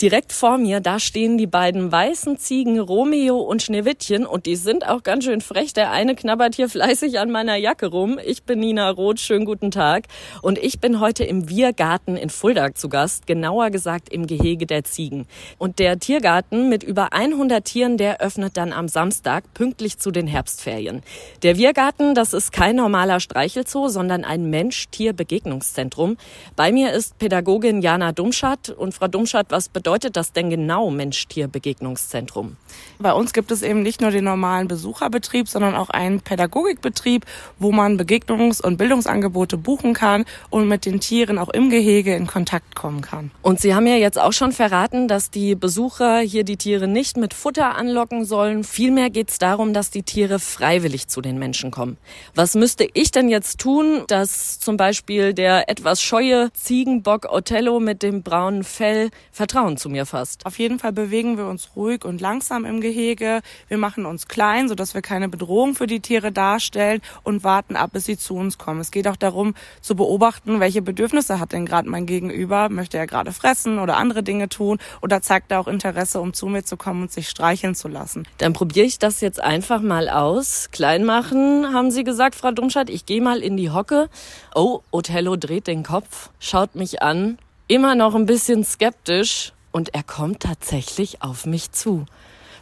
Direkt vor mir, da stehen die beiden weißen Ziegen Romeo und Schneewittchen und die sind auch ganz schön frech. Der eine knabbert hier fleißig an meiner Jacke rum. Ich bin Nina Roth, schönen guten Tag. Und ich bin heute im Wirgarten in Fulda zu Gast, genauer gesagt im Gehege der Ziegen. Und der Tiergarten mit über 100 Tieren, der öffnet dann am Samstag pünktlich zu den Herbstferien. Der Wirgarten, das ist kein normaler Streichelzoo, sondern ein Mensch-Tier-Begegnungszentrum. Bei mir ist Pädagogin Jana Dumschat. Und Frau Dumschat, was bedeutet bedeutet das denn genau Mensch-Tier-Begegnungszentrum? Bei uns gibt es eben nicht nur den normalen Besucherbetrieb, sondern auch einen Pädagogikbetrieb, wo man Begegnungs- und Bildungsangebote buchen kann und mit den Tieren auch im Gehege in Kontakt kommen kann. Und Sie haben ja jetzt auch schon verraten, dass die Besucher hier die Tiere nicht mit Futter anlocken sollen. Vielmehr geht es darum, dass die Tiere freiwillig zu den Menschen kommen. Was müsste ich denn jetzt tun, dass zum Beispiel der etwas scheue Ziegenbock Othello mit dem braunen Fell Vertrauen zu mir fasst. Auf jeden Fall bewegen wir uns ruhig und langsam im Gehege. Wir machen uns klein, sodass wir keine Bedrohung für die Tiere darstellen und warten ab, bis sie zu uns kommen. Es geht auch darum zu beobachten, welche Bedürfnisse hat denn gerade mein Gegenüber. Möchte er gerade fressen oder andere Dinge tun oder zeigt er auch Interesse, um zu mir zu kommen und sich streicheln zu lassen. Dann probiere ich das jetzt einfach mal aus. Klein machen, haben Sie gesagt, Frau Dumschat. Ich gehe mal in die Hocke. Oh, Othello dreht den Kopf, schaut mich an, immer noch ein bisschen skeptisch und er kommt tatsächlich auf mich zu.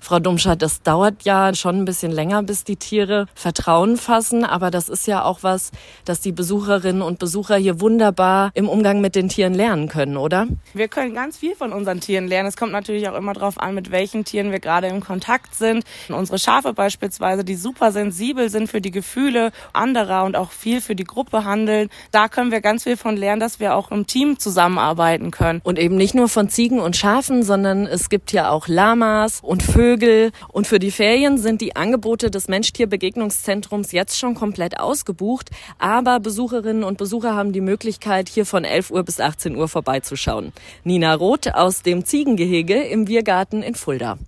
Frau Dumschat, das dauert ja schon ein bisschen länger, bis die Tiere Vertrauen fassen, aber das ist ja auch was, dass die Besucherinnen und Besucher hier wunderbar im Umgang mit den Tieren lernen können, oder? Wir können ganz viel von unseren Tieren lernen. Es kommt natürlich auch immer darauf an, mit welchen Tieren wir gerade im Kontakt sind. Unsere Schafe beispielsweise, die super sensibel sind für die Gefühle anderer und auch viel für die Gruppe handeln. Da können wir ganz viel von lernen, dass wir auch im Team zusammenarbeiten können. Und eben nicht nur von Ziegen und Schafen, sondern es gibt ja auch Lamas und Vögel Vögel. Und für die Ferien sind die Angebote des Mensch-Tier-Begegnungszentrums jetzt schon komplett ausgebucht. Aber Besucherinnen und Besucher haben die Möglichkeit, hier von 11 Uhr bis 18 Uhr vorbeizuschauen. Nina Roth aus dem Ziegengehege im Wirgarten in Fulda.